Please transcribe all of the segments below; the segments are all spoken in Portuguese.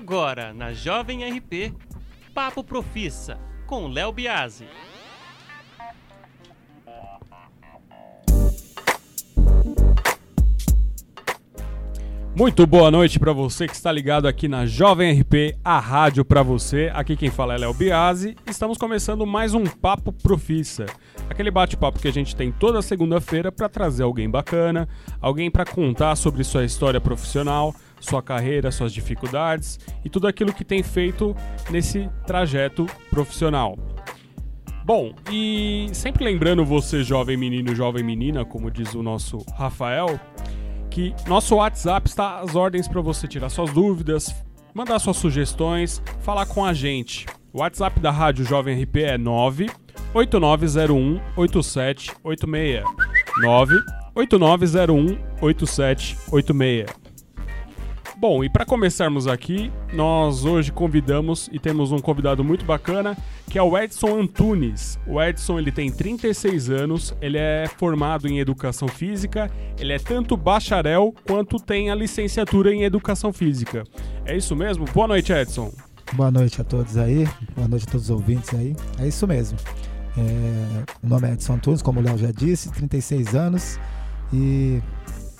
Agora, na Jovem RP, Papo Profissa, com Léo Biasi. Muito boa noite para você que está ligado aqui na Jovem RP, a rádio para você. Aqui quem fala é Léo Biasi. Estamos começando mais um Papo Profissa. Aquele bate-papo que a gente tem toda segunda-feira para trazer alguém bacana, alguém para contar sobre sua história profissional, sua carreira, suas dificuldades e tudo aquilo que tem feito nesse trajeto profissional. Bom, e sempre lembrando você, jovem menino, jovem menina, como diz o nosso Rafael, que nosso WhatsApp está às ordens para você tirar suas dúvidas, mandar suas sugestões, falar com a gente. O WhatsApp da Rádio Jovem RP é 98901 8786. 98901 8786. Bom, e para começarmos aqui, nós hoje convidamos e temos um convidado muito bacana, que é o Edson Antunes. O Edson, ele tem 36 anos, ele é formado em educação física, ele é tanto bacharel quanto tem a licenciatura em educação física. É isso mesmo? Boa noite, Edson. Boa noite a todos aí, boa noite a todos os ouvintes aí. É isso mesmo. É, o nome é Edson Antunes, como o Léo já disse, 36 anos e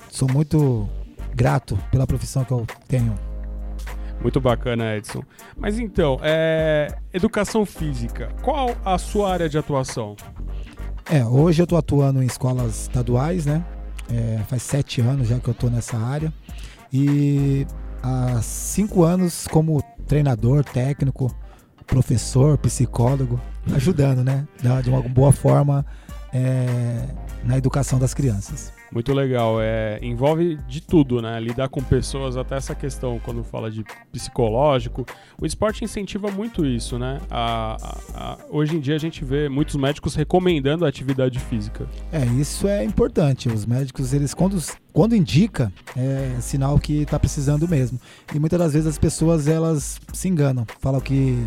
sou muito grato pela profissão que eu tenho. Muito bacana, Edson. Mas então, é... educação física, qual a sua área de atuação? É, hoje eu estou atuando em escolas estaduais, né? É, faz sete anos já que eu estou nessa área. E há cinco anos como treinador, técnico, professor, psicólogo, ajudando, né? De uma boa forma é, na educação das crianças. Muito legal. É, envolve de tudo, né? Lidar com pessoas, até essa questão, quando fala de psicológico. O esporte incentiva muito isso, né? A, a, a, hoje em dia a gente vê muitos médicos recomendando a atividade física. É, isso é importante. Os médicos, eles quando, quando indica, é sinal que está precisando mesmo. E muitas das vezes as pessoas, elas se enganam. Falam que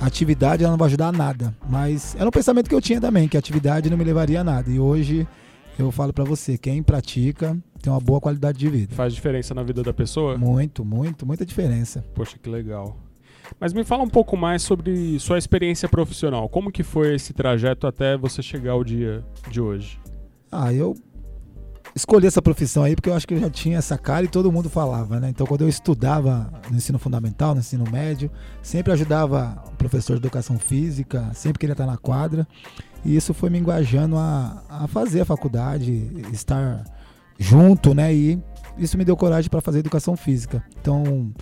a atividade ela não vai ajudar a nada. Mas era um pensamento que eu tinha também, que a atividade não me levaria a nada. E hoje eu falo para você, quem pratica tem uma boa qualidade de vida. Faz diferença na vida da pessoa? Muito, muito, muita diferença. Poxa, que legal. Mas me fala um pouco mais sobre sua experiência profissional. Como que foi esse trajeto até você chegar ao dia de hoje? Ah, eu escolhi essa profissão aí porque eu acho que eu já tinha essa cara e todo mundo falava, né? Então, quando eu estudava no ensino fundamental, no ensino médio, sempre ajudava o professor de educação física, sempre queria estar na quadra. E isso foi me engajando a, a fazer a faculdade, estar junto, né? E isso me deu coragem para fazer educação física. Então,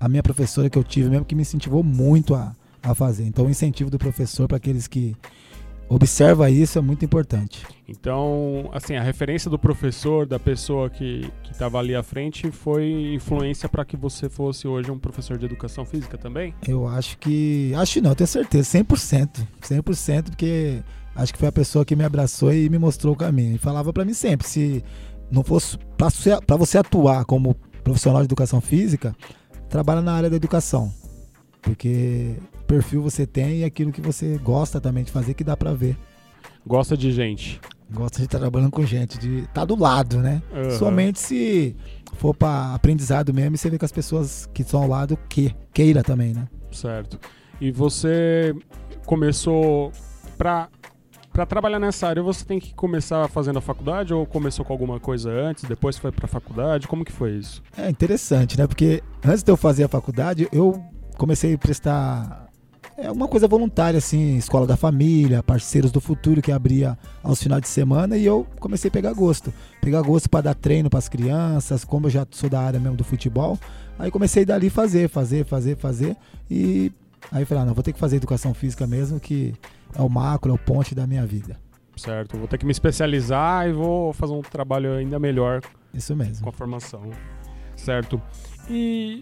a minha professora que eu tive mesmo que me incentivou muito a, a fazer. Então, o incentivo do professor para aqueles que observa isso é muito importante. Então, assim, a referência do professor, da pessoa que estava ali à frente, foi influência para que você fosse hoje um professor de educação física também? Eu acho que. Acho não, tenho certeza, 100%. 100%, porque acho que foi a pessoa que me abraçou e me mostrou o caminho. E falava para mim sempre: se não fosse para você atuar como profissional de educação física, trabalha na área da educação. Porque perfil você tem e aquilo que você gosta também de fazer que dá para ver. Gosta de gente. Gosta de estar trabalhando com gente, de estar tá do lado, né? Uhum. Somente se for para aprendizado mesmo e você vê que as pessoas que estão ao lado que queira também, né? Certo. E você começou para para trabalhar nessa área, você tem que começar fazendo a faculdade ou começou com alguma coisa antes, depois foi para a faculdade? Como que foi isso? É interessante, né? Porque antes de eu fazer a faculdade, eu comecei a prestar é uma coisa voluntária, assim, escola da família, parceiros do futuro que abria aos finais de semana e eu comecei a pegar gosto. Pegar gosto para dar treino para as crianças, como eu já sou da área mesmo do futebol. Aí comecei dali fazer, fazer, fazer, fazer. E aí falei, ah, não, vou ter que fazer educação física mesmo, que é o macro, é o ponte da minha vida. Certo, vou ter que me especializar e vou fazer um trabalho ainda melhor. Isso mesmo. Com a formação. Certo. E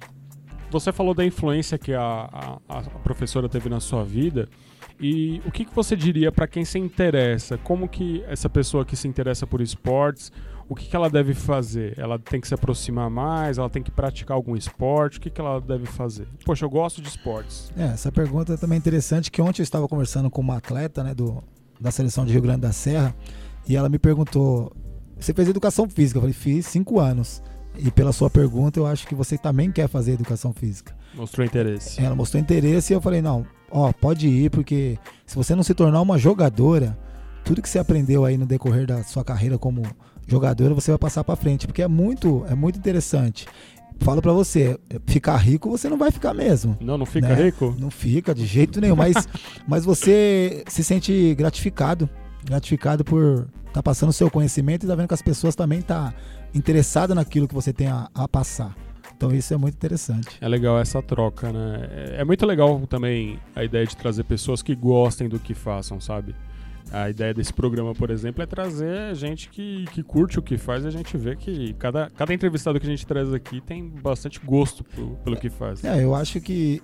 você falou da influência que a, a, a professora teve na sua vida. E o que, que você diria para quem se interessa? Como que essa pessoa que se interessa por esportes, o que, que ela deve fazer? Ela tem que se aproximar mais? Ela tem que praticar algum esporte? O que, que ela deve fazer? Poxa, eu gosto de esportes. É, essa pergunta é também interessante, que ontem eu estava conversando com uma atleta né, do, da seleção de Rio Grande da Serra, e ela me perguntou, você fez educação física? Eu falei, fiz cinco anos. E pela sua pergunta, eu acho que você também quer fazer educação física. Mostrou interesse. Ela mostrou interesse e eu falei, não, ó, pode ir, porque se você não se tornar uma jogadora, tudo que você aprendeu aí no decorrer da sua carreira como jogadora, você vai passar para frente, porque é muito, é muito interessante. Falo para você, ficar rico você não vai ficar mesmo. Não, não fica né? rico? Não fica de jeito nenhum, mas, mas você se sente gratificado, gratificado por estar tá passando o seu conhecimento e tá vendo que as pessoas também tá interessada naquilo que você tem a, a passar. Então isso é muito interessante. É legal essa troca, né? É, é muito legal também a ideia de trazer pessoas que gostem do que façam, sabe? A ideia desse programa, por exemplo, é trazer gente que, que curte o que faz e a gente vê que cada, cada entrevistado que a gente traz aqui tem bastante gosto pelo, pelo que faz. É, eu acho que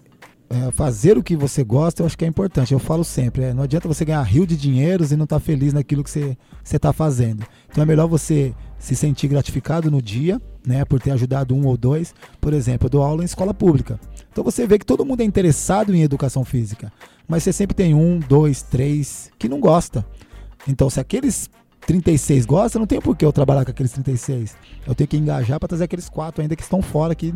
é, fazer o que você gosta, eu acho que é importante. Eu falo sempre, é, não adianta você ganhar rio de dinheiros e não estar tá feliz naquilo que você está fazendo. Então é melhor você se sentir gratificado no dia, né, por ter ajudado um ou dois. Por exemplo, eu dou aula em escola pública. Então você vê que todo mundo é interessado em educação física, mas você sempre tem um, dois, três que não gosta. Então se aqueles 36 gostam, não tem por que eu trabalhar com aqueles 36. Eu tenho que engajar para trazer aqueles quatro ainda que estão fora que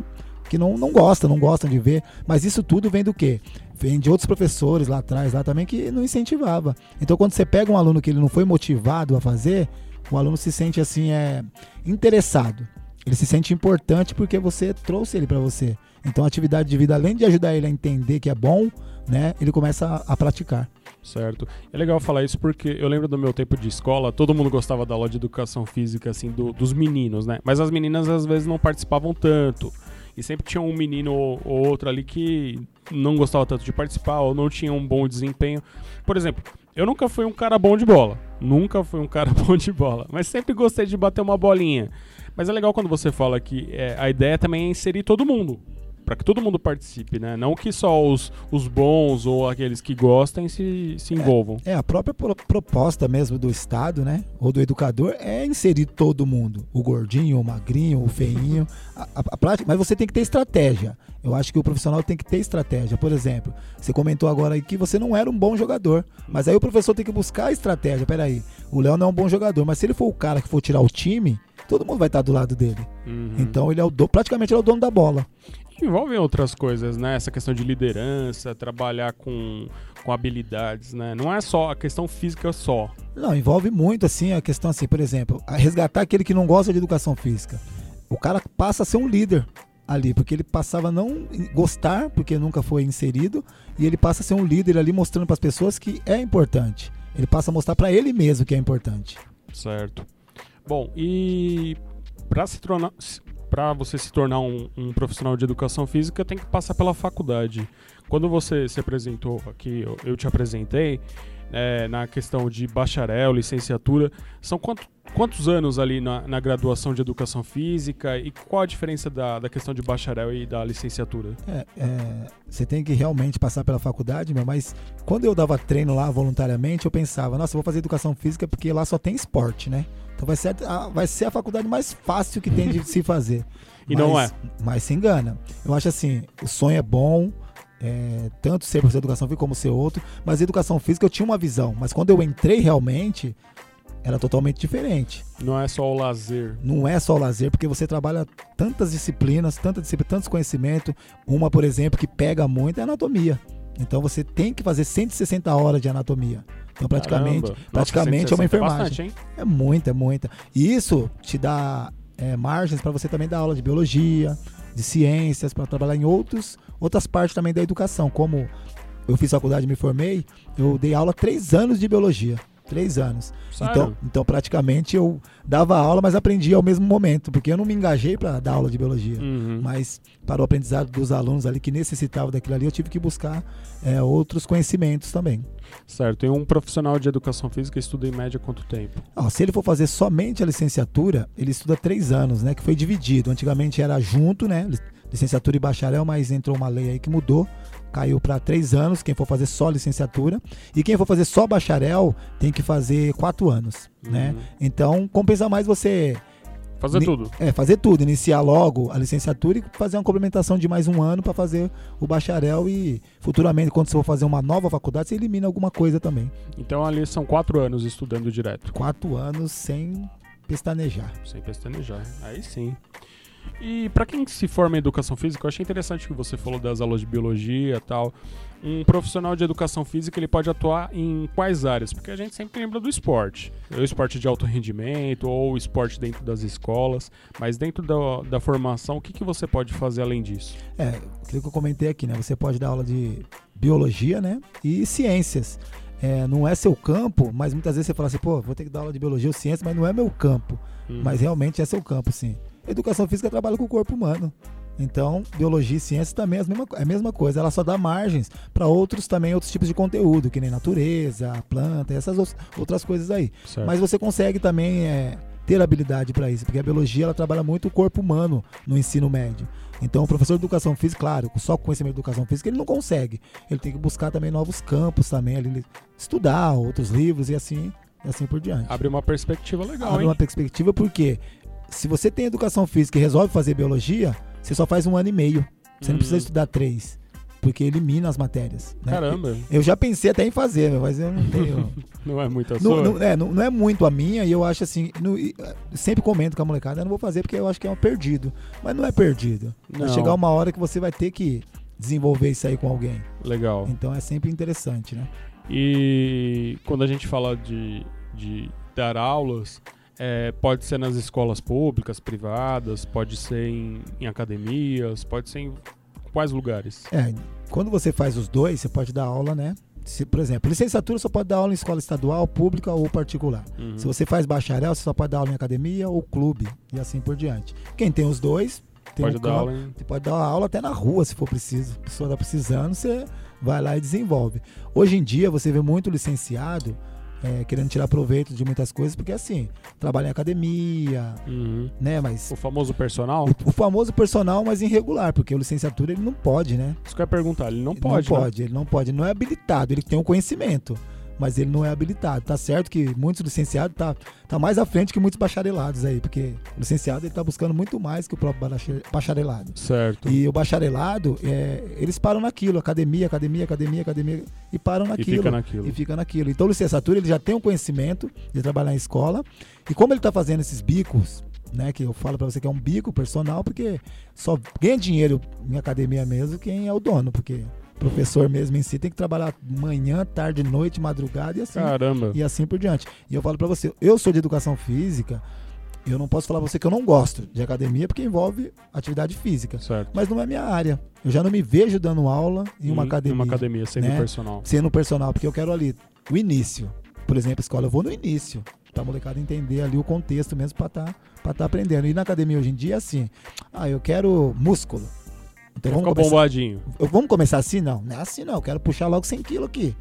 que não, não gostam, não gostam de ver. Mas isso tudo vem do quê? Vem de outros professores lá atrás, lá também, que não incentivava. Então, quando você pega um aluno que ele não foi motivado a fazer, o aluno se sente assim, é interessado. Ele se sente importante porque você trouxe ele para você. Então, a atividade de vida, além de ajudar ele a entender que é bom, né, ele começa a, a praticar. Certo. É legal falar isso porque eu lembro do meu tempo de escola, todo mundo gostava da aula de educação física, assim, do, dos meninos, né? Mas as meninas às vezes não participavam tanto. E sempre tinha um menino ou outro ali que não gostava tanto de participar ou não tinha um bom desempenho. Por exemplo, eu nunca fui um cara bom de bola. Nunca fui um cara bom de bola. Mas sempre gostei de bater uma bolinha. Mas é legal quando você fala que é, a ideia também é inserir todo mundo para que todo mundo participe, né? Não que só os, os bons ou aqueles que gostem se, se envolvam. É, é a própria pro proposta mesmo do Estado, né? Ou do educador é inserir todo mundo. O gordinho, o magrinho, o feinho. A, a, a prática, mas você tem que ter estratégia. Eu acho que o profissional tem que ter estratégia. Por exemplo, você comentou agora aí que você não era um bom jogador. Mas aí o professor tem que buscar a estratégia. Peraí, o Léo não é um bom jogador, mas se ele for o cara que for tirar o time, todo mundo vai estar do lado dele. Uhum. Então ele é o do, praticamente ele é o dono da bola envolvem outras coisas, né? Essa questão de liderança, trabalhar com, com habilidades, né? Não é só a questão física só. Não, envolve muito, assim, a questão assim, por exemplo, resgatar aquele que não gosta de educação física. O cara passa a ser um líder ali, porque ele passava a não gostar, porque nunca foi inserido, e ele passa a ser um líder ali mostrando para as pessoas que é importante. Ele passa a mostrar para ele mesmo que é importante. Certo. Bom, e para se tornar para você se tornar um, um, profissional de educação física, tem que passar pela faculdade. Quando você se apresentou aqui, eu, eu te apresentei, é, na questão de bacharel, licenciatura, são quanto, quantos anos ali na, na, graduação de educação física e qual a diferença da, da questão de bacharel e da licenciatura? É, é, você tem que realmente passar pela faculdade, meu, mas quando eu dava treino lá voluntariamente, eu pensava, nossa, eu vou fazer educação física porque lá só tem esporte, né? Então vai ser a, vai ser a faculdade mais fácil que tem de se fazer. e mas, não é. Mas se engana. Eu acho assim, o sonho é bom, é, tanto ser professor de educação física como ser outro, mas educação física eu tinha uma visão. Mas quando eu entrei realmente, era totalmente diferente. Não é só o lazer. Não é só o lazer, porque você trabalha tantas disciplinas, tantas disciplinas, tantos conhecimentos. Uma, por exemplo, que pega muito é anatomia. Então você tem que fazer 160 horas de anatomia. Então praticamente, Nossa, praticamente é uma enfermagem. É, bastante, é muita, é muita. E isso te dá é, margens para você também dar aula de biologia, de ciências, para trabalhar em outros, outras partes também da educação. Como eu fiz faculdade e me formei, eu dei aula três anos de biologia. Três anos. Então, então, praticamente, eu dava aula, mas aprendia ao mesmo momento, porque eu não me engajei para dar aula de biologia. Uhum. Mas para o aprendizado dos alunos ali que necessitavam daquilo ali, eu tive que buscar é, outros conhecimentos também. Certo. E um profissional de educação física estuda em média quanto tempo? Ah, se ele for fazer somente a licenciatura, ele estuda três anos, né? Que foi dividido. Antigamente era junto, né? Licenciatura e bacharel, mas entrou uma lei aí que mudou caiu para três anos, quem for fazer só licenciatura. E quem for fazer só bacharel tem que fazer quatro anos, né? uhum. né? Então compensa mais você... Fazer tudo. É, fazer tudo. Iniciar logo a licenciatura e fazer uma complementação de mais um ano para fazer o bacharel e futuramente, quando você for fazer uma nova faculdade, você elimina alguma coisa também. Então ali são quatro anos estudando direto. Quatro anos sem pestanejar. Sem pestanejar. Aí sim. E para quem se forma em educação física, eu achei interessante que você falou das aulas de biologia e tal. Um profissional de educação física ele pode atuar em quais áreas? Porque a gente sempre lembra do esporte, o esporte de alto rendimento ou o esporte dentro das escolas, mas dentro da, da formação, o que, que você pode fazer além disso? É, aquilo que eu comentei aqui, né? Você pode dar aula de biologia, né? E ciências. É, não é seu campo, mas muitas vezes você fala assim, pô, vou ter que dar aula de biologia ou ciência, mas não é meu campo. Uhum. Mas realmente é seu campo, sim. Educação física trabalha com o corpo humano. Então, biologia e ciência também é a mesma, é a mesma coisa. Ela só dá margens para outros também, outros tipos de conteúdo, que nem natureza, planta, essas outras coisas aí. Certo. Mas você consegue também é, ter habilidade para isso, porque a biologia ela trabalha muito o corpo humano no ensino médio. Então, o professor de educação física, claro, só com conhecimento de educação física, ele não consegue. Ele tem que buscar também novos campos também, ali, estudar outros livros e assim, e assim por diante. Abre uma perspectiva legal, Abre hein? uma perspectiva porque se você tem educação física e resolve fazer biologia, você só faz um ano e meio. Você Hum. não precisa estudar três, porque elimina as matérias. né? Caramba, Eu já pensei até em fazer, mas eu não tenho. não é muita não, sua? não- é, não, não é muito a minha e eu acho assim. eh, sempre comento com a molecada, eu não vou fazer porque eu acho que é um perdido. Mas não é perdido. Vai Não. chegar uma hora que você vai ter que desenvolver isso aí com alguém. Legal. Então é sempre interessante, né? E quando a gente fala de, de dar aulas, é, pode ser nas escolas públicas, privadas, pode ser em, em academias, pode ser em quais lugares? É, quando você faz os dois, você pode dar aula, né? Se, por exemplo, licenciatura só pode dar aula em escola estadual, pública ou particular. Uhum. Se você faz bacharel, você só pode dar aula em academia ou clube e assim por diante. Quem tem os dois, tem Pode um dar aula em... Você pode dar aula até na rua, se for preciso. A pessoa está precisando, você vai lá e desenvolve. Hoje em dia, você vê muito licenciado é, querendo tirar proveito de muitas coisas, porque assim, trabalha em academia, Uhum. né? Mas O famoso personal? o, o famoso personal, mas irregular, porque o licenciatura ele não pode, né? Isso que eu ia perguntar, ele não Ele pode, não né? pode, ele não pode, ele não é habilitado, ele tem um conhecimento, mas ele não é habilitado. Tá certo que muitos licenciados tá, tá mais à frente que muitos bacharelados aí, porque o licenciado ele tá buscando muito mais que o próprio bacha- bacharelado. Certo. E o bacharelado, é, eles param naquilo, academia, academia, academia, academia, e param E naquilo. fica naquilo. E fica naquilo. Então, licenciatura, ele já tem um conhecimento de trabalhar em escola. E como ele está fazendo esses bicos, né? Que eu falo para você que é um bico personal, porque só ganha dinheiro em academia mesmo quem é o dono, porque professor mesmo em si tem que trabalhar manhã, tarde, noite, madrugada e assim, Caramba. e assim por diante. E eu falo para você, eu sou de educação física, eu não posso falar pra você que eu não gosto de academia porque envolve atividade física. Certo. Mas não é minha área. Eu já não me vejo dando aula em uma Em- academia Em uma academia, sendo né? personal. sendo personal, porque eu quero ali o início. Por exemplo, escola, eu vou no início, pra molecada entender ali o contexto mesmo pra tá, pra tá aprendendo. E na academia hoje em dia é assim, ah, eu quero músculo. Então vamos começar, bombadinho. vamos começar assim? Não, não é assim não, eu quero puxar logo 100 quilos aqui.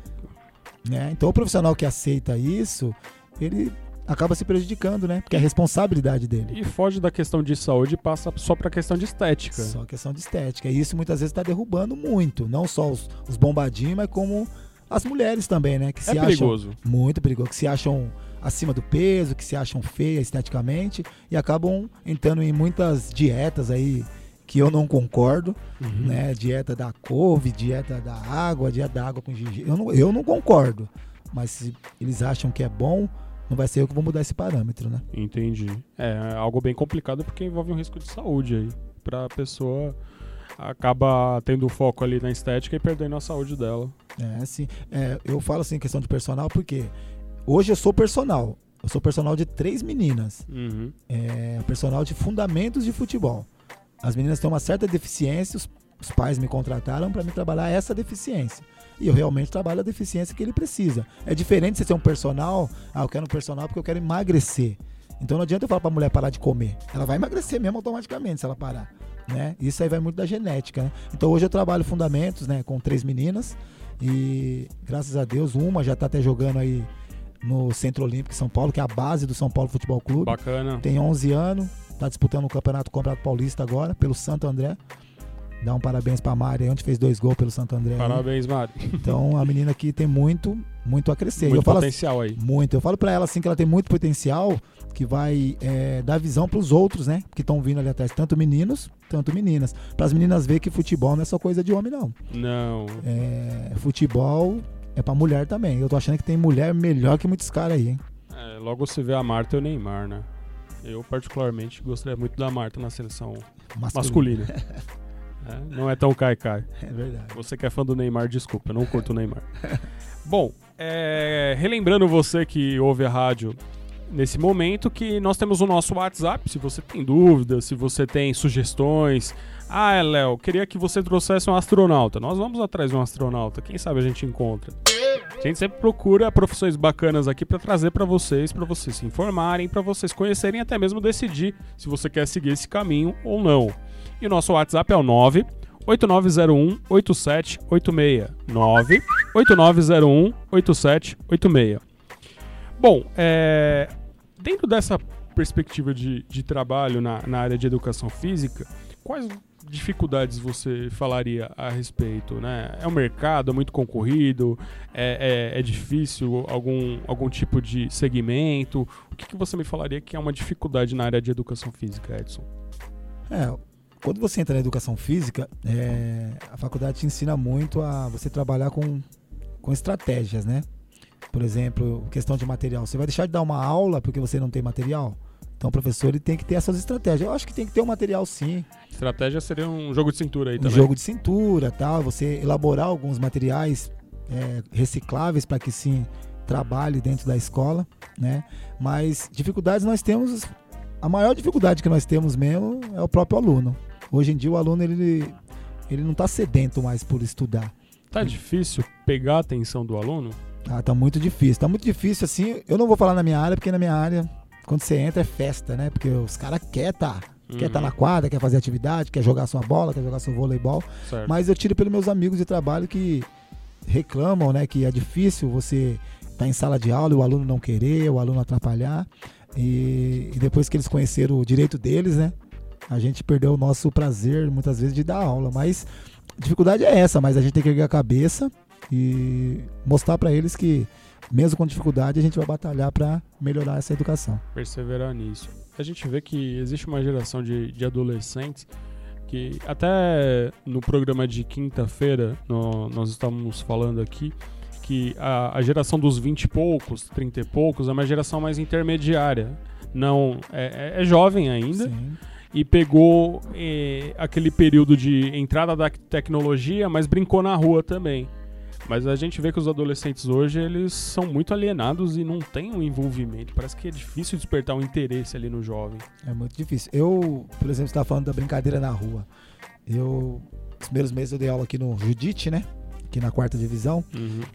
Né? Então o profissional que aceita isso, ele acaba se prejudicando, né? Porque é a responsabilidade dele. E foge da questão de saúde e passa só pra questão de estética. Só questão de estética. E isso muitas vezes está derrubando muito. Não só os, os bombadinhos, mas como as mulheres também, né? Que É se acham perigoso. muito perigoso, que se acham acima do peso, que se acham feias esteticamente e acabam entrando em muitas dietas aí que eu não concordo, Uhum. né? Dieta da couve, dieta da água, dieta da água com gengibre. Eu não, eu não concordo. Mas se eles acham que é bom, não vai ser eu que vou mudar esse parâmetro, né? Entendi. É algo bem complicado porque envolve um risco de saúde aí. Pra pessoa acaba tendo foco ali na estética e perdendo a saúde dela. É, assim, é, eu falo assim questão de personal porque hoje eu sou personal. Eu sou personal de três meninas. Uhum. É, personal de fundamentos de futebol. As meninas têm uma certa deficiência, os, os pais me contrataram para me trabalhar essa deficiência. E eu realmente trabalho a deficiência que ele precisa. É diferente você ser um personal, ah, eu quero um personal porque eu quero emagrecer. Então não adianta eu falar pra mulher parar de comer. Ela vai emagrecer mesmo automaticamente se ela parar. Né? Isso aí vai muito da genética. Né? Então hoje eu trabalho fundamentos né, com três meninas. E graças a Deus, uma já tá até jogando aí no Centro Olímpico de São Paulo, que é a base do São Paulo Futebol Clube Bacana. tem 11 anos, tá disputando o Campeonato Campeonato Paulista agora, pelo Santo André. Dá um parabéns pra Mari, aí, onde fez dois gols pelo Santo André. aí. Parabéns, Mari. Então a menina aqui tem muito, muito a crescer. Muito eu falo assim, potencial aí. muito. Eu falo pra ela assim que ela tem muito potencial, que vai é, dar visão pros outros, né? Que estão vindo ali atrás, tanto meninos, tanto meninas. Para as meninas ver que futebol não é só coisa de homem, não. Não. É, futebol é pra mulher também. Eu tô achando que tem mulher melhor que muitos caras aí, hein? É, logo se vê a Marta e o Neymar, né? Eu, particularmente, gostaria muito da Marta na seleção Masculino. masculina. É, não é tão cai-cai. É verdade. Você que é fã do Neymar, desculpa, eu não curto o Neymar. Bom, é, relembrando você que ouve a rádio nesse momento, que nós temos o nosso WhatsApp, se você tem dúvidas, se você tem sugestões. Ah, Léo, queria que você trouxesse um astronauta. Nós vamos atrás de um astronauta, quem sabe a gente encontra. A gente sempre procura profissões bacanas aqui para trazer para vocês, para vocês se informarem, para vocês conhecerem até mesmo decidir se você quer seguir esse caminho ou não. E o nosso WhatsApp é o 9 8901 8786. 9 8901 8786. Bom, é, dentro dessa perspectiva de, de trabalho na, na área de educação física, quais dificuldades você falaria a respeito? Né? É um mercado é muito concorrido? É, é, é difícil algum, algum tipo de segmento? O que, que você me falaria que é uma dificuldade na área de educação física, Edson? É, quando você entra na educação física, é, a faculdade te ensina muito a você trabalhar com, com estratégias, né? Por exemplo, questão de material. Você vai deixar de dar uma aula porque você não tem material? Então o professor ele tem que ter essas estratégias. Eu acho que tem que ter um material sim. Estratégia seria um jogo de cintura aí Um também. jogo de cintura, tal, você elaborar alguns materiais é, recicláveis para que sim trabalhe dentro da escola, né? Mas dificuldades nós temos, a maior dificuldade que nós temos mesmo é o próprio aluno. Hoje em dia o aluno ele, ele não está sedento mais por estudar. Tá difícil pegar a atenção do aluno? Tá, tá muito difícil. Tá muito difícil assim. Eu não vou falar na minha área, porque na minha área, quando você entra, é festa, né? Porque os caras querem tá. Quer estar Uhum. na quadra, quer fazer atividade, quer jogar sua bola, quer jogar seu voleibol. Certo. Mas eu tiro pelos meus amigos de trabalho que reclamam, né? Que é difícil você estar em sala de aula e o aluno não querer, o aluno atrapalhar. E, e depois que eles conheceram o direito deles, né? A gente perdeu o nosso prazer, muitas vezes, de dar aula. Mas a dificuldade é essa, mas a gente tem que erguer a cabeça e mostrar para eles que, mesmo com dificuldade, a gente vai batalhar para melhorar essa educação. perseverar nisso. A gente vê que existe uma geração de, de adolescentes que até no programa de quinta-feira nós estávamos falando aqui que a, a geração dos 20 e poucos, 30 e poucos é uma geração mais intermediária. Não é, é- é jovem ainda Sim. e pegou eh, aquele período de entrada da tecnologia, mas brincou na rua também. Mas a gente vê que os adolescentes hoje, eles são muito alienados e não têm um envolvimento. Parece que é difícil despertar um interesse ali no jovem. É muito difícil. Eu, por exemplo, estava falando da brincadeira na rua. Eu, os primeiros meses eu dei aula aqui no Judite, né? Aqui na quarta divisão.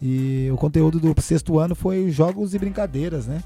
E o conteúdo do sexto ano foi jogos e brincadeiras, né?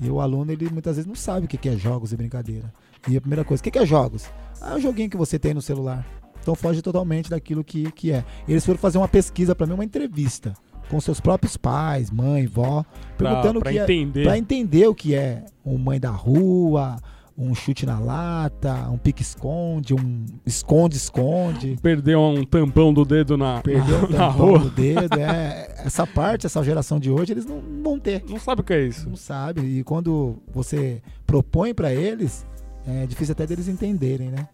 E o aluno, ele muitas vezes não sabe o que é jogos e brincadeira. E a primeira coisa, o que que é jogos? Ah, é o joguinho que você tem no celular. Então foge totalmente daquilo que, que é. Eles foram fazer uma pesquisa para mim, uma entrevista com seus próprios pais, mãe, vó, Pra, perguntando pra o que é, entender. Pra entender o que é um mãe da rua, um chute na lata, um pique-esconde, um esconde-esconde. Perdeu um tampão do dedo na, Perdeu na tampão rua. do dedo. É, essa parte, essa geração de hoje, eles não vão ter. Não sabe o que é isso. Não sabe. E quando você propõe pra eles, é difícil até deles entenderem, né?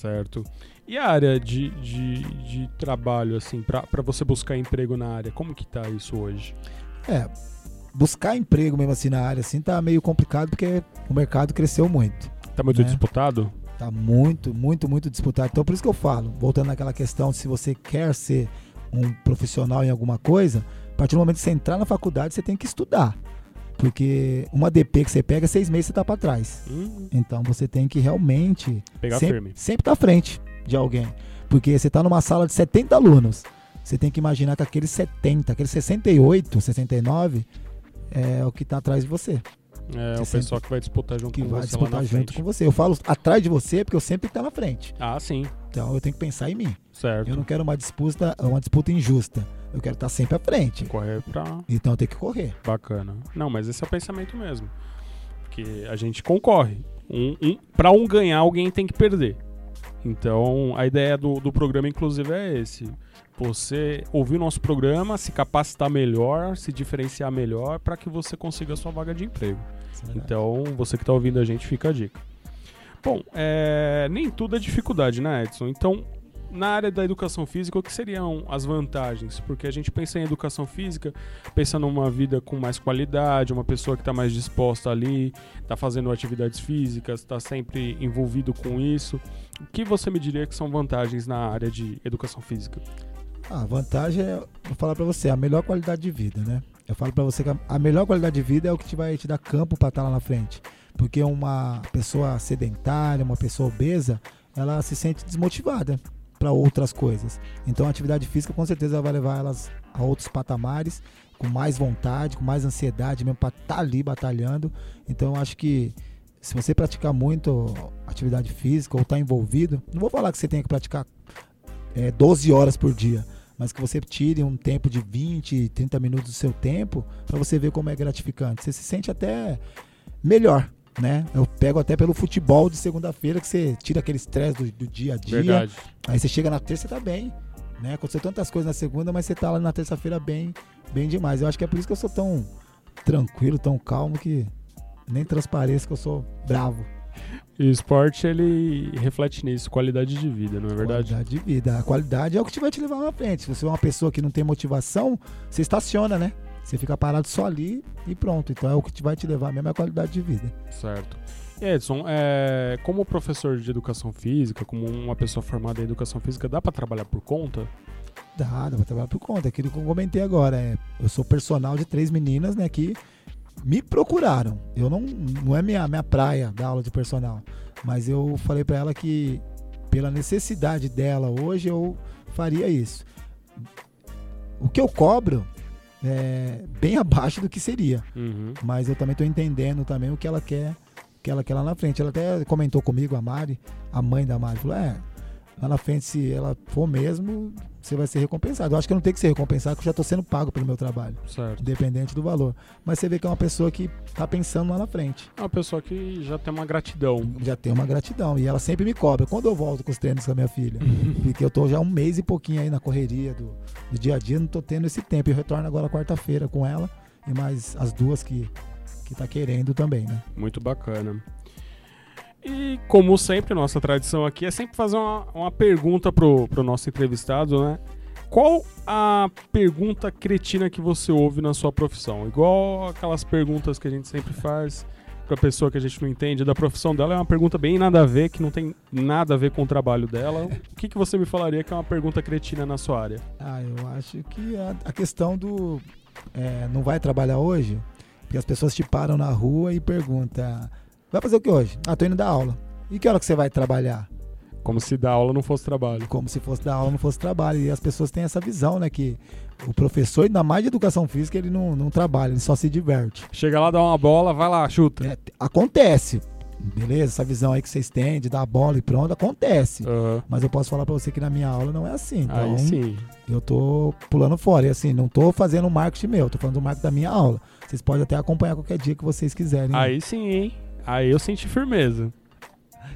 Certo. E a área de, de, de trabalho, assim, pra você buscar emprego na área, como que tá isso hoje? É, buscar emprego mesmo assim na área assim tá meio complicado porque o mercado cresceu muito. Tá muito É. disputado? Tá muito, muito, muito disputado. Então por isso que eu falo, voltando naquela questão, se você quer ser um profissional em alguma coisa, a partir do momento que você entrar na faculdade, você tem que estudar. Porque uma DP que você pega, seis meses você tá para trás. Hum, Então você tem que realmente pegar sempre, firme. sempre tá à frente de alguém. Porque você tá numa sala de 70 alunos. Você tem que imaginar que aqueles 70, aqueles 68, 69 é o que tá atrás de você. É o pessoal que vai disputar junto Que com vai você disputar junto frente. com você. Eu falo atrás de você porque eu sempre tá na frente. Ah, sim. Então eu tenho que pensar em mim. Certo. Eu não quero uma disputa, uma disputa injusta. Eu quero estar sempre à frente. Correr pra... Então eu tenho que correr. Bacana. Não, mas esse é o pensamento mesmo. Porque a gente concorre. Um, um, pra um ganhar, alguém tem que perder. Então, a ideia do, do programa, inclusive, é esse. Você ouvir o nosso programa, se capacitar melhor, se diferenciar melhor para que você consiga a sua vaga de emprego. Então, você que está ouvindo a gente, fica a dica. Bom, é, nem tudo é dificuldade, né, Edson? Então, na área da educação física, o que seriam as vantagens? Porque a gente pensa em educação física, pensa numa vida com mais qualidade, uma pessoa que está mais disposta ali, está fazendo atividades físicas, está sempre envolvido com isso. O que você me diria que são vantagens na área de educação física? A vantagem é, vou falar para você, a melhor qualidade de vida, né? Eu falo para você que a melhor qualidade de vida é o que te vai te dar campo para estar tá lá na frente. Porque uma pessoa sedentária, uma pessoa obesa, ela se sente desmotivada para outras coisas. Então a atividade física com certeza vai levar elas a outros patamares, com mais vontade, com mais ansiedade mesmo para estar tá ali batalhando. Então eu acho que se você praticar muito atividade física ou estar tá envolvido, não vou falar que você tenha que praticar é, 12 horas por dia, mas que você tire um tempo de 20, 30 minutos do seu tempo para você ver como é gratificante. Você se sente até melhor né? Eu pego até pelo futebol de segunda-feira que você tira aquele estresse do, do, dia a dia. Verdade. Aí você chega na terça e tá bem. Né? Aconteceu tantas coisas na segunda, mas você tá lá na terça-feira bem, bem demais. Eu acho que é por isso que eu sou tão tranquilo, tão calmo que nem transpareço que eu sou bravo. E o esporte, ele reflete nisso, qualidade de vida, não é verdade? Qualidade de vida. A qualidade é o que te vai te levar na frente. Se você é uma pessoa que não tem motivação, você estaciona, né? Você fica parado só ali e pronto. Então é o que vai te levar mesmo a qualidade de vida. Certo. Edson, é, como professor de educação física, como uma pessoa formada em educação física, dá para trabalhar por conta? Dá, dá pra trabalhar por conta. Aquilo que eu comentei agora. É, eu sou personal de três meninas, né, que me procuraram. Eu não, não é minha, minha praia dar aula de personal. Mas eu falei para ela que, pela necessidade dela hoje, eu faria isso. O que eu cobro é, bem abaixo do que seria. Uhum. Mas eu também estou entendendo também o que ela quer, que ela quer lá na frente. Ela até comentou comigo, a Mari, a mãe da Mari, falou: é, lá na frente, se ela for mesmo, você vai ser recompensado. Eu acho que eu não tenho que ser recompensado, porque eu já estou sendo pago pelo meu trabalho. Certo. Independente do valor. Mas você vê que é uma pessoa que está pensando lá na frente. É uma pessoa que já tem uma gratidão. Já tem uma gratidão. E ela sempre me cobra. Quando eu volto com os treinos com a minha filha? porque eu estou já um mês e pouquinho aí na correria do, do dia a dia, não estou tendo esse tempo. Eu retorno agora quarta-feira com ela e mais as duas que, que tá querendo também, né? Muito bacana. E como sempre, nossa tradição aqui é sempre fazer uma, uma pergunta pro, pro nosso entrevistado, né? Qual a pergunta cretina que você ouve na sua profissão? Igual aquelas perguntas que a gente sempre faz pra pessoa que a gente não entende da profissão dela, é uma pergunta bem nada a ver, que não tem nada a ver com o trabalho dela. O que, que você me falaria que é uma pergunta cretina na sua área? Ah, eu acho que a, a questão do. É, não vai trabalhar hoje? Porque as pessoas te param na rua e perguntam Vai fazer o que hoje? Ah, tô indo dar aula. E que hora que você vai trabalhar? Como se dar aula não fosse trabalho. Como se fosse dar aula não fosse trabalho. E as pessoas têm essa visão, né? Que o professor, ainda mais de educação física, ele não, não trabalha, ele só se diverte. Chega lá, dá uma bola, vai lá, chuta. É, acontece. Beleza? Essa visão aí que vocês têm de dar a bola e pronto, acontece. Uhum. Mas eu posso falar pra você que na minha aula não é assim. Então, aí sim. eu tô pulando fora. E assim, não tô fazendo marketing meu, tô falando do marketing da minha aula. Vocês podem até acompanhar qualquer dia que vocês quiserem. Aí sim, hein? Aí eu senti firmeza.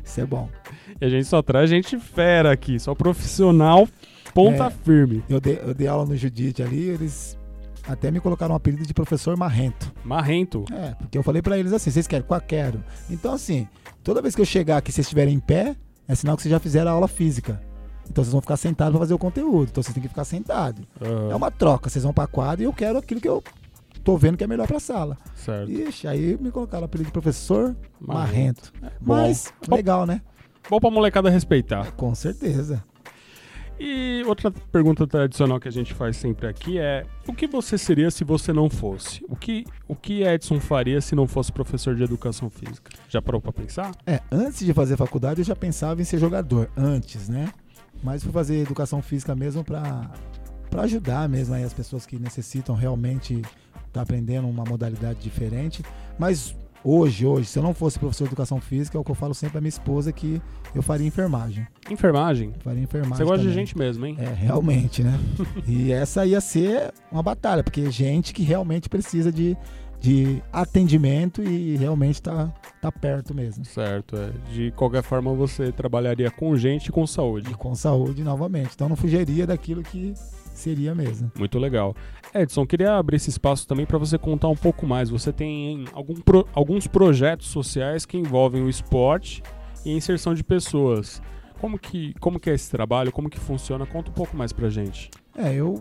Isso é bom. E a gente só traz gente fera aqui, só profissional, ponta é, firme. Eu dei, eu dei aula no Judite ali, eles até me colocaram um apelido de professor marrento. Marrento? É, porque eu falei para eles assim, vocês querem? Qual quero? Então assim, toda vez que eu chegar aqui, vocês estiverem em pé, é sinal que vocês já fizeram a aula física. Então vocês vão ficar sentados para fazer o conteúdo. Então vocês têm que ficar sentados. Uhum. É uma troca. Vocês vão pra quadra e eu quero aquilo que eu tô vendo que é melhor pra sala. Certo. Ixi, aí me colocaram o apelido de professor marrento. marrento. É, Mas, bom. legal, né? Bom pra molecada respeitar. Com certeza. E outra pergunta tradicional que a gente faz sempre aqui é: o que você seria se você não fosse? O que, o que Edson faria se não fosse professor de educação física? Já parou pra pensar? É, antes de fazer faculdade eu já pensava em ser jogador, antes, né? Mas fui fazer educação física mesmo pra, pra ajudar mesmo aí as pessoas que necessitam realmente tá aprendendo uma modalidade diferente. Mas hoje, hoje, se eu não fosse professor de educação física, é o que eu falo sempre pra minha esposa que eu faria enfermagem. Enfermagem? Faria enfermagem. Você gosta também. de gente mesmo, hein? É, realmente, né? e essa ia ser uma batalha, porque é gente que realmente precisa de, de atendimento e realmente tá, tá perto mesmo. Certo, é. De qualquer forma, você trabalharia com gente e com saúde. E com saúde, novamente. Então não fugiria daquilo que seria mesmo. Muito legal. Edson, queria abrir esse espaço também para você contar um pouco mais. Você tem algum pro, alguns projetos sociais que envolvem o esporte e a inserção de pessoas. como que, como que é esse trabalho, como que funciona? Conta um pouco mais pra gente. É, eu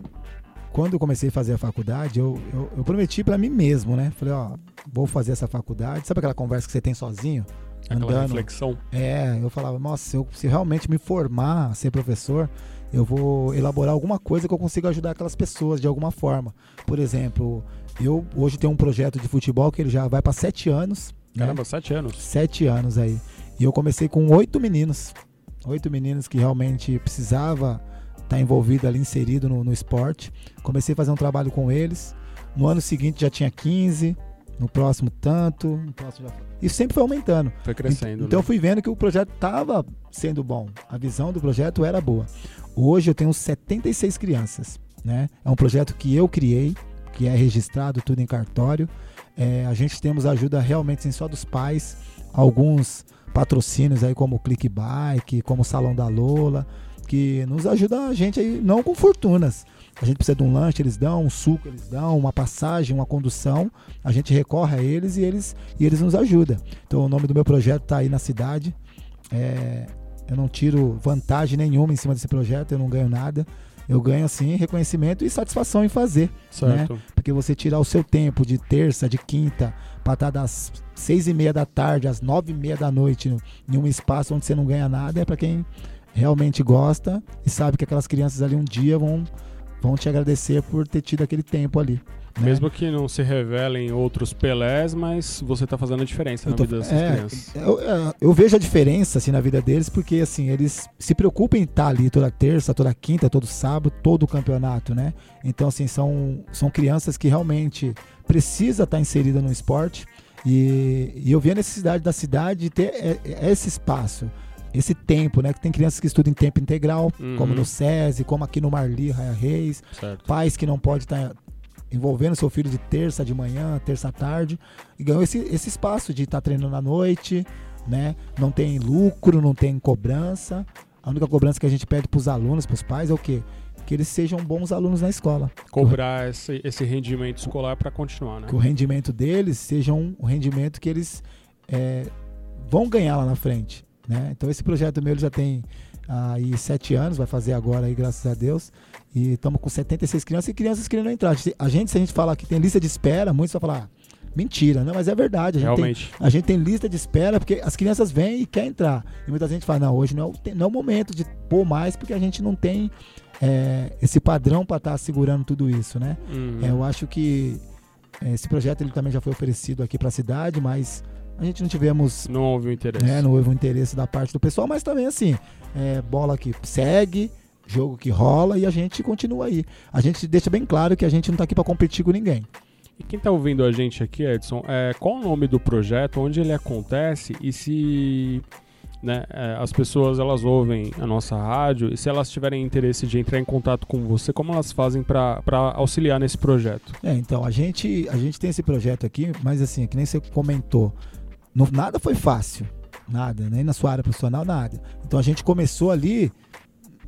quando eu comecei a fazer a faculdade, eu, eu, eu prometi para mim mesmo, né? Falei, ó, vou fazer essa faculdade. Sabe aquela conversa que você tem sozinho? Aquela andando? reflexão. É, eu falava, nossa, se eu se realmente me formar a ser professor, eu vou elaborar alguma coisa que eu consiga ajudar aquelas pessoas de alguma forma. Por exemplo, eu hoje tenho um projeto de futebol que ele já vai para sete anos. né? Caramba, sete anos. Sete anos aí. E eu comecei com oito meninos. Oito meninos que realmente precisava estar envolvido ali, inserido no, no esporte. Comecei a fazer um trabalho com eles. No ano seguinte já tinha 15, no próximo tanto, no próximo já... E sempre foi aumentando. Foi crescendo. Então eu né? fui vendo que o projeto estava sendo bom. A visão do projeto era boa. Hoje eu tenho 76 crianças. Né? É um projeto que eu criei, que é registrado tudo em cartório. É, a gente temos ajuda realmente assim, só dos pais, alguns patrocínios aí como o Clickbike, como o Salão da Lola, que nos ajuda a gente aí, não com fortunas. A gente precisa de um lanche, eles dão, um suco, eles dão, uma passagem, uma condução. A gente recorre a eles e eles, e eles nos ajudam. Então o nome do meu projeto está aí na cidade. É, eu não tiro vantagem nenhuma em cima desse projeto, eu não ganho nada. Eu ganho assim reconhecimento e satisfação em fazer. Certo. Porque você tirar o seu tempo de terça, de quinta, para estar das seis e meia da tarde às nove e meia da noite em um espaço onde você não ganha nada, é para quem realmente gosta e sabe que aquelas crianças ali um dia vão, vão te agradecer por ter tido aquele tempo ali. Né? Mesmo que não se revelem outros Pelés, mas você tá fazendo a diferença Eu na tô- vida dessas é, crianças. Eu, eu- eu vejo a diferença assim na vida deles porque assim eles se preocupam em estar ali toda terça, toda quinta, todo sábado, todo o campeonato, né? Então assim são são crianças que realmente precisa estar inserida no esporte e, e eu vi a necessidade da cidade de ter é, é, esse espaço, esse tempo, né? Que tem crianças que estudam em tempo integral, Uhum. como no SESI, como aqui no Marli, Raia Reis, Certo. pais que não podem estar envolvendo seu filho de terça de manhã, terça à tarde, e ganhou esse, esse espaço de estar treinando à noite, né? Não tem lucro, não tem cobrança. A única cobrança que a gente pede para os alunos, para os pais, é o quê? Que eles sejam bons alunos na escola. Cobrar esse, esse rendimento escolar para continuar, né? Que o rendimento deles seja um, um rendimento que eles é, vão ganhar lá na frente. Né? Então esse projeto meu ele já tem aí sete anos, vai fazer agora aí, graças a Deus. E estamos com 76 crianças e crianças querendo entrar. A gente, se a gente falar que tem lista de espera, muitos vão falar, ah, mentira, não, mas é verdade. A gente, tem, Realmente. a gente tem lista de espera porque as crianças vêm e querem entrar. E muita gente fala, não, hoje não é o, não é o momento de pôr mais porque a gente não tem é, esse padrão para estar segurando tudo isso, né? Uhum. É, eu acho que é, esse projeto ele também já foi oferecido aqui para a cidade, mas a gente não tivemos, Não houve o interesse. né, não houve um interesse da parte do pessoal, mas também assim, é, bola que segue, jogo que rola e a gente continua aí. A gente deixa bem claro que a gente não está aqui para competir com ninguém. E quem tá ouvindo a gente aqui, Edson, é, qual o nome do projeto, onde ele acontece e se né, é, as pessoas elas ouvem a nossa rádio e se elas tiverem interesse de entrar em contato com você, como elas fazem para auxiliar nesse projeto? É, então a gente a gente tem esse projeto aqui, mas assim, que nem você comentou, não- nada foi fácil, nada, nem na sua área profissional nada. Então a gente começou ali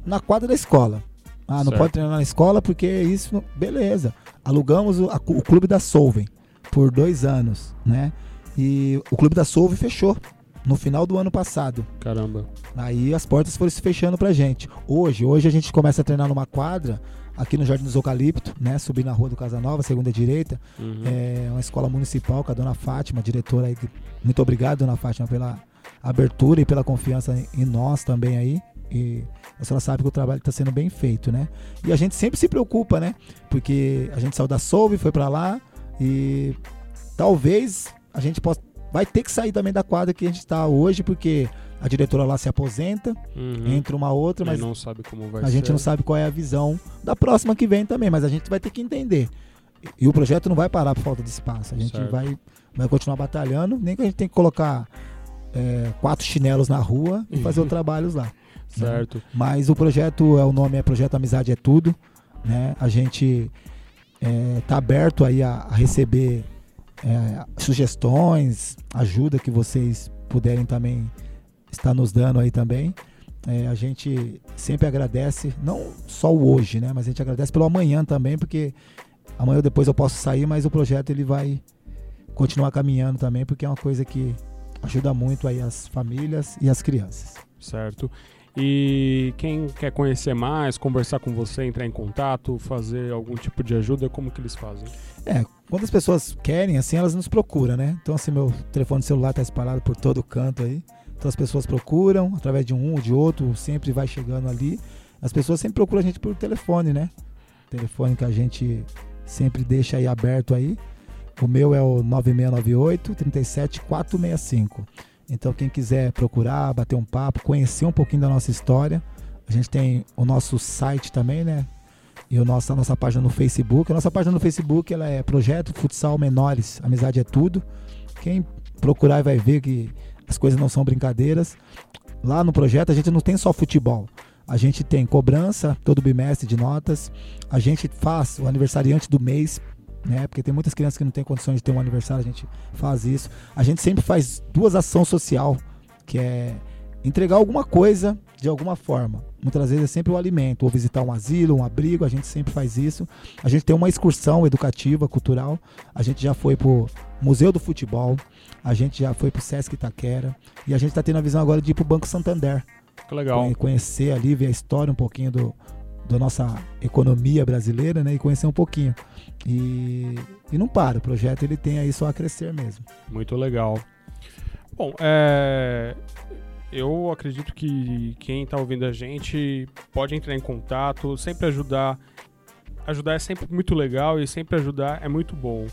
na quadra da escola. Ah, não Certo. pode treinar na escola porque isso, não- beleza. Alugamos o, a- o clube da Solven por dois anos, né? E o clube da Solven fechou no final do ano passado. Caramba. Aí as portas foram se fechando pra gente. Hoje, hoje a gente começa a treinar numa quadra aqui no Jardim dos Eucalipto, né? Subir na rua do Casa Nova, segunda direita. Uhum. É uma escola municipal com a dona Fátima, diretora aí. Muito obrigado, dona Fátima, pela abertura e pela confiança em- em nós também aí. E a senhora sabe que o trabalho está sendo bem feito, né? E a gente sempre se preocupa, né? Porque a gente saiu da Solve, foi para lá e talvez a gente possa vai ter que sair também da quadra que a gente está hoje, porque a diretora lá se aposenta, Uhum. entra uma outra, Mas mas não sabe como vai a ser. gente não sabe qual é a visão da próxima que vem também, mas a gente vai ter que entender. E, e o projeto não vai parar por falta de espaço. A gente Certo. vai, vai continuar batalhando, nem que a gente tem que colocar é, quatro chinelos na rua e fazer os trabalhos lá. Certo. Mas o projeto, é o nome é Projeto Amizade é Tudo. Né? A gente está aberto aí a, a receber é, sugestões, ajuda que vocês puderem também estar nos dando aí também. É, a gente sempre agradece, não só o hoje, né? Mas a gente agradece pelo amanhã também, porque amanhã ou depois eu posso sair, mas o projeto ele vai continuar caminhando também, porque é uma coisa que ajuda muito aí as famílias e as crianças. Certo. E quem quer conhecer mais, conversar com você, entrar em contato, fazer algum tipo de ajuda, como que eles fazem? É, quando as pessoas querem, assim, elas nos procuram, né? Então, assim, meu telefone celular tá espalhado por todo canto aí. Então as pessoas procuram, através de um ou de outro, sempre vai chegando ali. As pessoas sempre procuram a gente por telefone, né? Telefone que a gente sempre deixa aí aberto aí. O meu é o 9698 37465. Então quem quiser procurar, bater um papo, conhecer um pouquinho da nossa história, a gente tem o nosso site também, né? E o nosso, a nossa página no Facebook. A nossa página no Facebook ela é Projeto Futsal Menores, Amizade é Tudo. Quem procurar vai ver que as coisas não são brincadeiras. Lá no projeto a gente não tem só futebol. A gente tem cobrança todo bimestre de notas. A gente faz o aniversariante do mês, né? Porque tem muitas crianças que não têm condições de ter um aniversário, a gente faz isso. A gente sempre faz duas ações social, que é entregar alguma coisa de alguma forma. Muitas vezes é sempre o alimento, ou visitar um asilo, um abrigo, a gente sempre faz isso. A gente tem uma excursão educativa, cultural. A gente já foi pro Museu do Futebol, a gente já foi pro Sesc Itaquera e a gente está tendo a visão agora de ir pro Banco Santander. Que legal. Conhecer ali, ver a história um pouquinho do, da nossa economia brasileira, né? E conhecer um pouquinho. E, e não para, o projeto ele tem aí só a crescer mesmo. Muito legal. Bom, é, eu acredito que quem está ouvindo a gente pode entrar em contato, sempre ajudar. Ajudar é sempre muito legal e sempre ajudar é muito bom.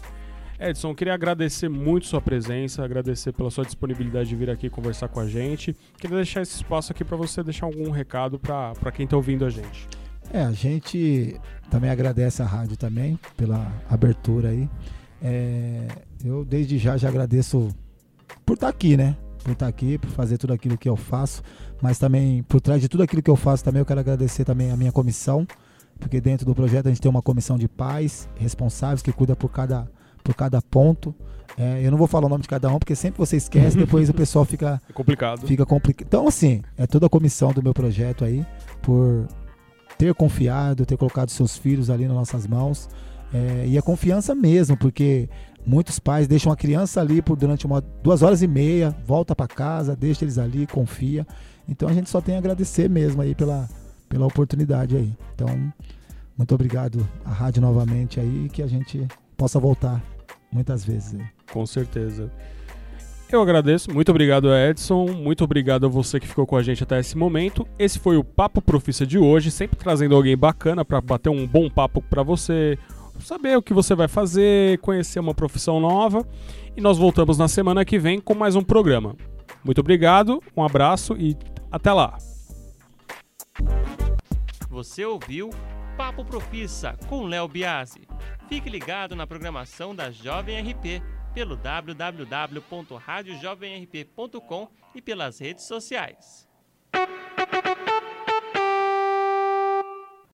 Edson, queria agradecer muito sua presença, agradecer pela sua disponibilidade de vir aqui conversar com a gente. Queria deixar esse espaço aqui para você deixar algum recado para quem está ouvindo a gente. É, a gente também agradece a rádio também pela abertura aí. É, eu desde já já agradeço por estar tá aqui, né? Por estar tá aqui, por fazer tudo aquilo que eu faço, mas também por trás de tudo aquilo que eu faço também eu quero agradecer também a minha comissão, porque dentro do projeto a gente tem uma comissão de pais responsáveis que cuida por cada por cada ponto. É, eu não vou falar o nome de cada um, porque sempre você esquece, depois o pessoal fica é complicado. Fica complicado. Então, assim, é toda a comissão do meu projeto aí, por ter confiado, ter colocado seus filhos ali nas nossas mãos. É, e a confiança mesmo, porque muitos pais deixam a criança ali por durante uma, duas horas e meia, volta para casa, deixa eles ali, confia. Então a gente só tem a agradecer mesmo aí pela, pela oportunidade aí. Então, muito obrigado à rádio novamente aí, que a gente possa voltar muitas vezes. Com certeza. Eu agradeço, muito obrigado Edson, muito obrigado a você que ficou com a gente até esse momento. Esse foi o Papo Profissa de hoje, sempre trazendo alguém bacana para bater um bom papo para você, saber o que você vai fazer, conhecer uma profissão nova. E nós voltamos na semana que vem com mais um programa. Muito obrigado, um abraço e até lá. Você ouviu Papo Profissa com Léo Biasi. Fique ligado na programação da Jovem RP pelo www.radiojovemrp.com e pelas redes sociais.